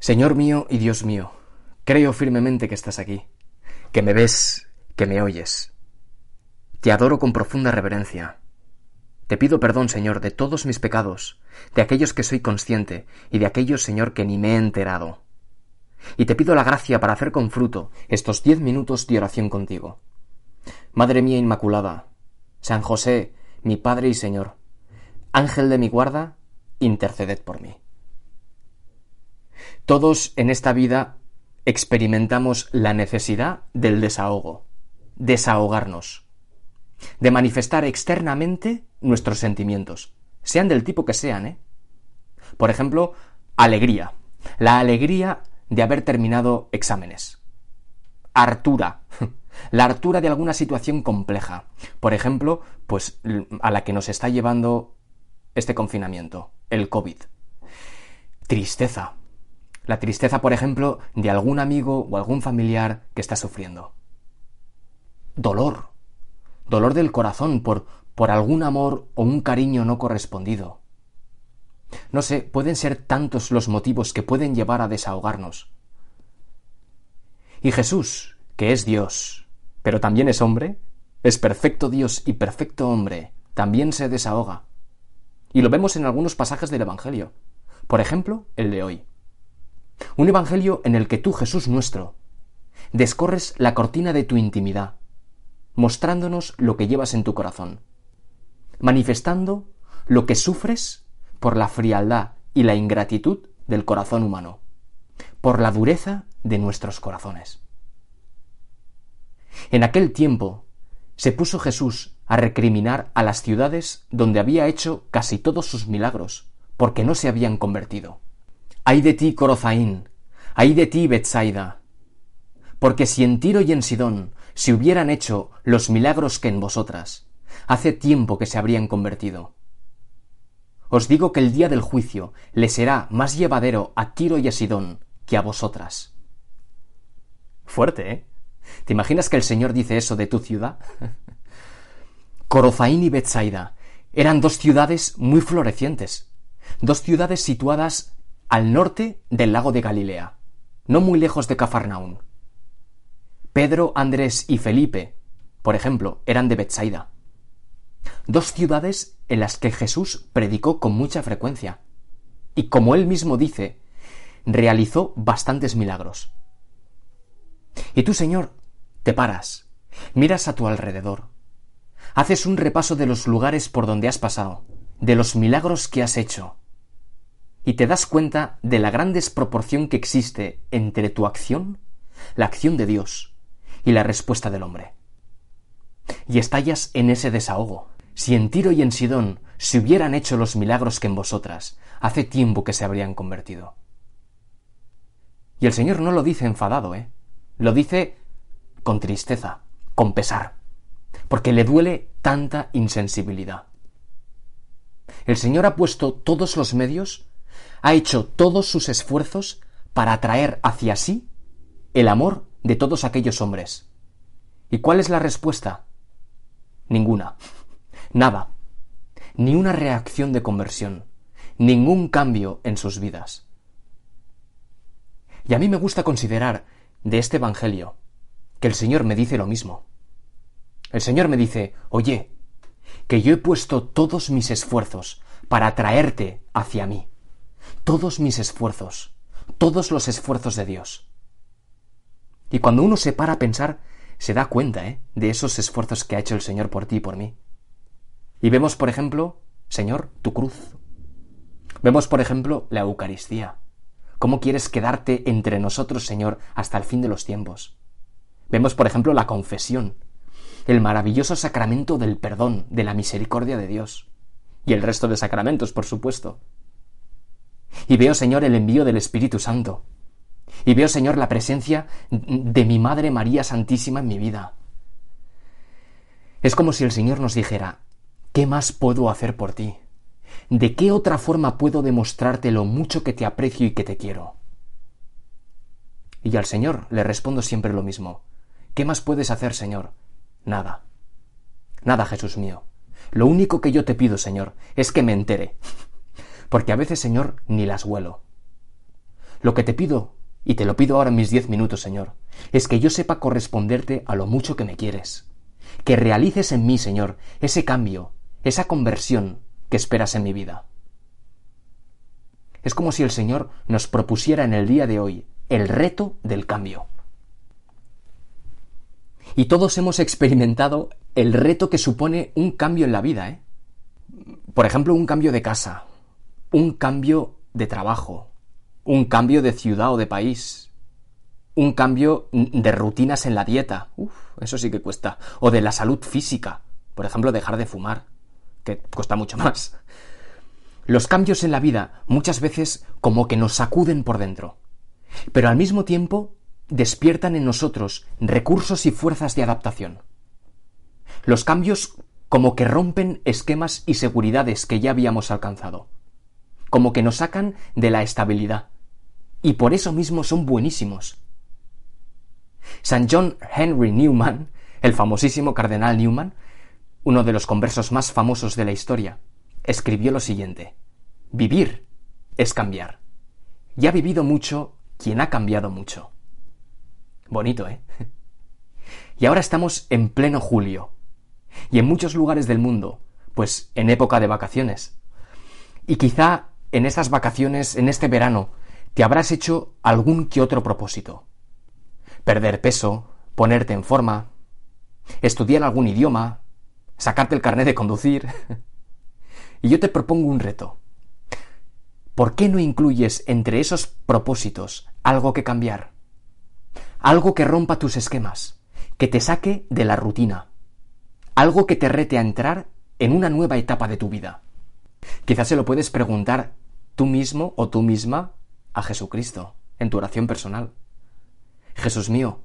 Señor mío y Dios mío, creo firmemente que estás aquí, que me ves, que me oyes. Te adoro con profunda reverencia. Te pido perdón, Señor, de todos mis pecados, de aquellos que soy consciente y de aquellos, Señor, que ni me he enterado. Y te pido la gracia para hacer con fruto estos diez minutos de oración contigo. Madre mía Inmaculada, San José, mi Padre y Señor, Ángel de mi guarda, interceded por mí. Todos en esta vida experimentamos la necesidad del desahogo, desahogarnos, de manifestar externamente nuestros sentimientos, sean del tipo que sean, ¿eh? Por ejemplo, alegría. La alegría de haber terminado exámenes. Hartura. La hartura de alguna situación compleja. Por ejemplo, pues a la que nos está llevando este confinamiento, el COVID. Tristeza. La tristeza, por ejemplo, de algún amigo o algún familiar que está sufriendo. Dolor. Dolor del corazón por, por algún amor o un cariño no correspondido. No sé, pueden ser tantos los motivos que pueden llevar a desahogarnos. Y Jesús, que es Dios, pero también es hombre, es perfecto Dios y perfecto hombre, también se desahoga. Y lo vemos en algunos pasajes del Evangelio. Por ejemplo, el de hoy. Un Evangelio en el que tú, Jesús nuestro, descorres la cortina de tu intimidad, mostrándonos lo que llevas en tu corazón, manifestando lo que sufres por la frialdad y la ingratitud del corazón humano, por la dureza de nuestros corazones. En aquel tiempo se puso Jesús a recriminar a las ciudades donde había hecho casi todos sus milagros, porque no se habían convertido. Ay de ti, Corozaín, ay de ti, Betsaida, porque si en Tiro y en Sidón se hubieran hecho los milagros que en vosotras, hace tiempo que se habrían convertido. Os digo que el día del juicio le será más llevadero a Tiro y a Sidón que a vosotras. Fuerte, ¿eh? ¿Te imaginas que el Señor dice eso de tu ciudad? Corozaín y Betsaida eran dos ciudades muy florecientes, dos ciudades situadas al norte del lago de Galilea, no muy lejos de Cafarnaún. Pedro, Andrés y Felipe, por ejemplo, eran de Betsaida. Dos ciudades en las que Jesús predicó con mucha frecuencia. Y como él mismo dice, realizó bastantes milagros. Y tú, Señor, te paras, miras a tu alrededor, haces un repaso de los lugares por donde has pasado, de los milagros que has hecho, y te das cuenta de la gran desproporción que existe entre tu acción, la acción de Dios, y la respuesta del hombre. Y estallas en ese desahogo. Si en Tiro y en Sidón se hubieran hecho los milagros que en vosotras, hace tiempo que se habrían convertido. Y el Señor no lo dice enfadado, ¿eh? Lo dice con tristeza, con pesar, porque le duele tanta insensibilidad. El Señor ha puesto todos los medios ha hecho todos sus esfuerzos para atraer hacia sí el amor de todos aquellos hombres. ¿Y cuál es la respuesta? Ninguna. Nada. Ni una reacción de conversión. Ningún cambio en sus vidas. Y a mí me gusta considerar de este Evangelio que el Señor me dice lo mismo. El Señor me dice, oye, que yo he puesto todos mis esfuerzos para atraerte hacia mí todos mis esfuerzos, todos los esfuerzos de Dios. Y cuando uno se para a pensar, se da cuenta ¿eh? de esos esfuerzos que ha hecho el Señor por ti y por mí. Y vemos, por ejemplo, Señor, tu cruz. Vemos, por ejemplo, la Eucaristía. ¿Cómo quieres quedarte entre nosotros, Señor, hasta el fin de los tiempos? Vemos, por ejemplo, la confesión, el maravilloso sacramento del perdón, de la misericordia de Dios. Y el resto de sacramentos, por supuesto. Y veo, Señor, el envío del Espíritu Santo. Y veo, Señor, la presencia de mi Madre María Santísima en mi vida. Es como si el Señor nos dijera, ¿qué más puedo hacer por ti? ¿De qué otra forma puedo demostrarte lo mucho que te aprecio y que te quiero? Y al Señor le respondo siempre lo mismo. ¿Qué más puedes hacer, Señor? Nada. Nada, Jesús mío. Lo único que yo te pido, Señor, es que me entere porque a veces, Señor, ni las huelo. Lo que te pido, y te lo pido ahora en mis diez minutos, Señor, es que yo sepa corresponderte a lo mucho que me quieres. Que realices en mí, Señor, ese cambio, esa conversión que esperas en mi vida. Es como si el Señor nos propusiera en el día de hoy el reto del cambio. Y todos hemos experimentado el reto que supone un cambio en la vida, ¿eh? Por ejemplo, un cambio de casa, un cambio de trabajo, un cambio de ciudad o de país, un cambio de rutinas en la dieta, eso sí que cuesta, o de la salud física, por ejemplo, dejar de fumar, que cuesta mucho más. Los cambios en la vida muchas veces como que nos sacuden por dentro, pero al mismo tiempo despiertan en nosotros recursos y fuerzas de adaptación. Los cambios como que rompen esquemas y seguridades que ya habíamos alcanzado, como que nos sacan de la estabilidad, y por eso mismo son buenísimos. San John Henry Newman, el famosísimo cardenal Newman, uno de los conversos más famosos de la historia, escribió lo siguiente, Vivir es cambiar. Y ha vivido mucho quien ha cambiado mucho. Bonito, ¿eh? Y ahora estamos en pleno julio. Y en muchos lugares del mundo, pues en época de vacaciones. Y quizá en estas vacaciones, en este verano, te habrás hecho algún que otro propósito. Perder peso, ponerte en forma, estudiar algún idioma, sacarte el carnet de conducir. y yo te propongo un reto. ¿Por qué no incluyes entre esos propósitos algo que cambiar? Algo que rompa tus esquemas, que te saque de la rutina, algo que te rete a entrar en una nueva etapa de tu vida. Quizás se lo puedes preguntar tú mismo o tú misma a Jesucristo en tu oración personal. Jesús mío,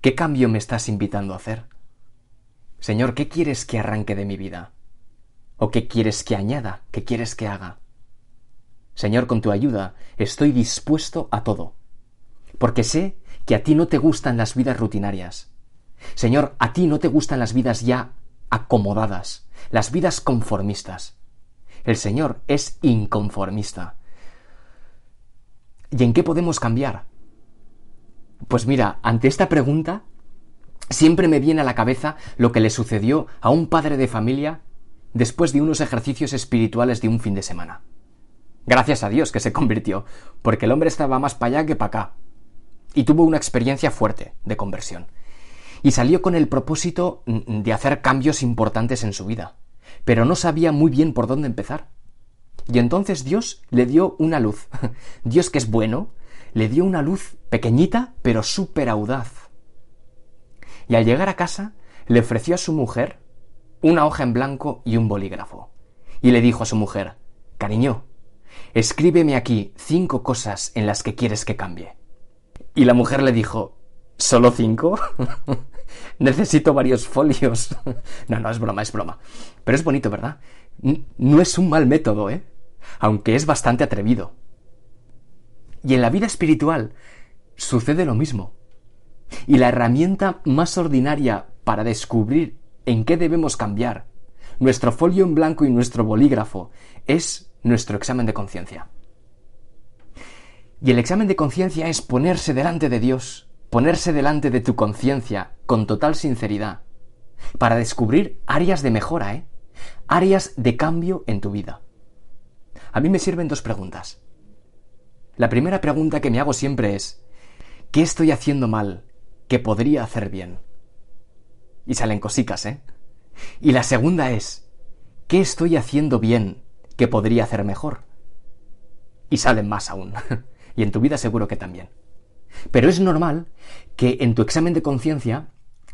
¿qué cambio me estás invitando a hacer? Señor, ¿qué quieres que arranque de mi vida? ¿O qué quieres que añada? ¿Qué quieres que haga? Señor, con tu ayuda estoy dispuesto a todo, porque sé que a ti no te gustan las vidas rutinarias. Señor, a ti no te gustan las vidas ya acomodadas, las vidas conformistas. El Señor es inconformista. ¿Y en qué podemos cambiar? Pues mira, ante esta pregunta, siempre me viene a la cabeza lo que le sucedió a un padre de familia después de unos ejercicios espirituales de un fin de semana. Gracias a Dios que se convirtió, porque el hombre estaba más para allá que para acá. Y tuvo una experiencia fuerte de conversión. Y salió con el propósito de hacer cambios importantes en su vida, pero no sabía muy bien por dónde empezar. Y entonces Dios le dio una luz. Dios que es bueno, le dio una luz pequeñita, pero súper audaz. Y al llegar a casa, le ofreció a su mujer una hoja en blanco y un bolígrafo. Y le dijo a su mujer, Cariño, escríbeme aquí cinco cosas en las que quieres que cambie. Y la mujer le dijo, ¿solo cinco? Necesito varios folios. no, no, es broma, es broma. Pero es bonito, ¿verdad? No es un mal método, ¿eh? Aunque es bastante atrevido. Y en la vida espiritual sucede lo mismo. Y la herramienta más ordinaria para descubrir en qué debemos cambiar, nuestro folio en blanco y nuestro bolígrafo, es nuestro examen de conciencia. Y el examen de conciencia es ponerse delante de Dios, ponerse delante de tu conciencia con total sinceridad, para descubrir áreas de mejora, ¿eh? áreas de cambio en tu vida. A mí me sirven dos preguntas. La primera pregunta que me hago siempre es, ¿qué estoy haciendo mal que podría hacer bien? Y salen cosicas, ¿eh? Y la segunda es, ¿qué estoy haciendo bien que podría hacer mejor? Y salen más aún. y en tu vida seguro que también. Pero es normal que en tu examen de conciencia,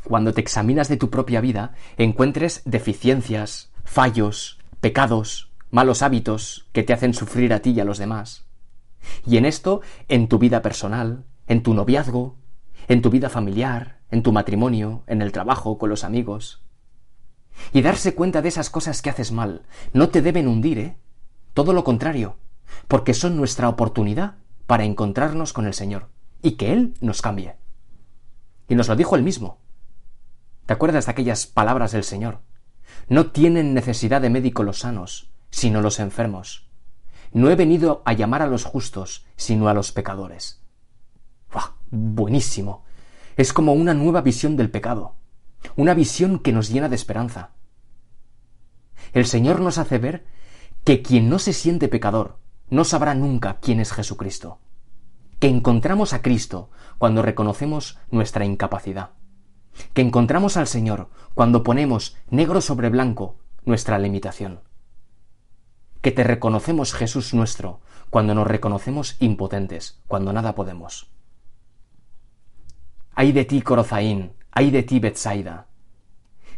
cuando te examinas de tu propia vida, encuentres deficiencias, fallos, pecados, malos hábitos que te hacen sufrir a ti y a los demás. Y en esto, en tu vida personal, en tu noviazgo, en tu vida familiar, en tu matrimonio, en el trabajo, con los amigos. Y darse cuenta de esas cosas que haces mal no te deben hundir, ¿eh? Todo lo contrario, porque son nuestra oportunidad para encontrarnos con el Señor y que Él nos cambie. Y nos lo dijo Él mismo. ¿Te acuerdas de aquellas palabras del Señor? No tienen necesidad de médico los sanos, sino los enfermos. No he venido a llamar a los justos, sino a los pecadores. ¡Buah! Buenísimo. Es como una nueva visión del pecado, una visión que nos llena de esperanza. El Señor nos hace ver que quien no se siente pecador no sabrá nunca quién es Jesucristo, que encontramos a Cristo cuando reconocemos nuestra incapacidad, que encontramos al Señor cuando ponemos negro sobre blanco nuestra limitación, que te reconocemos Jesús nuestro cuando nos reconocemos impotentes, cuando nada podemos. Ay de ti, Corozaín, ay de ti, Betsaida.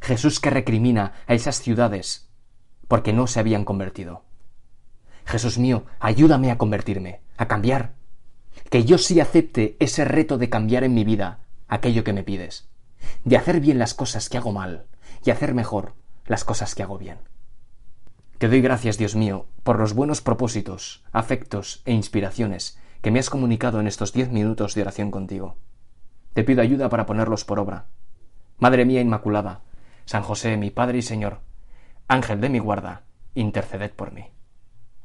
Jesús que recrimina a esas ciudades porque no se habían convertido. Jesús mío, ayúdame a convertirme, a cambiar. Que yo sí acepte ese reto de cambiar en mi vida aquello que me pides, de hacer bien las cosas que hago mal y hacer mejor las cosas que hago bien. Te doy gracias, Dios mío, por los buenos propósitos, afectos e inspiraciones que me has comunicado en estos diez minutos de oración contigo. Te pido ayuda para ponerlos por obra. Madre mía Inmaculada, San José, mi Padre y Señor, Ángel de mi guarda, interceded por mí.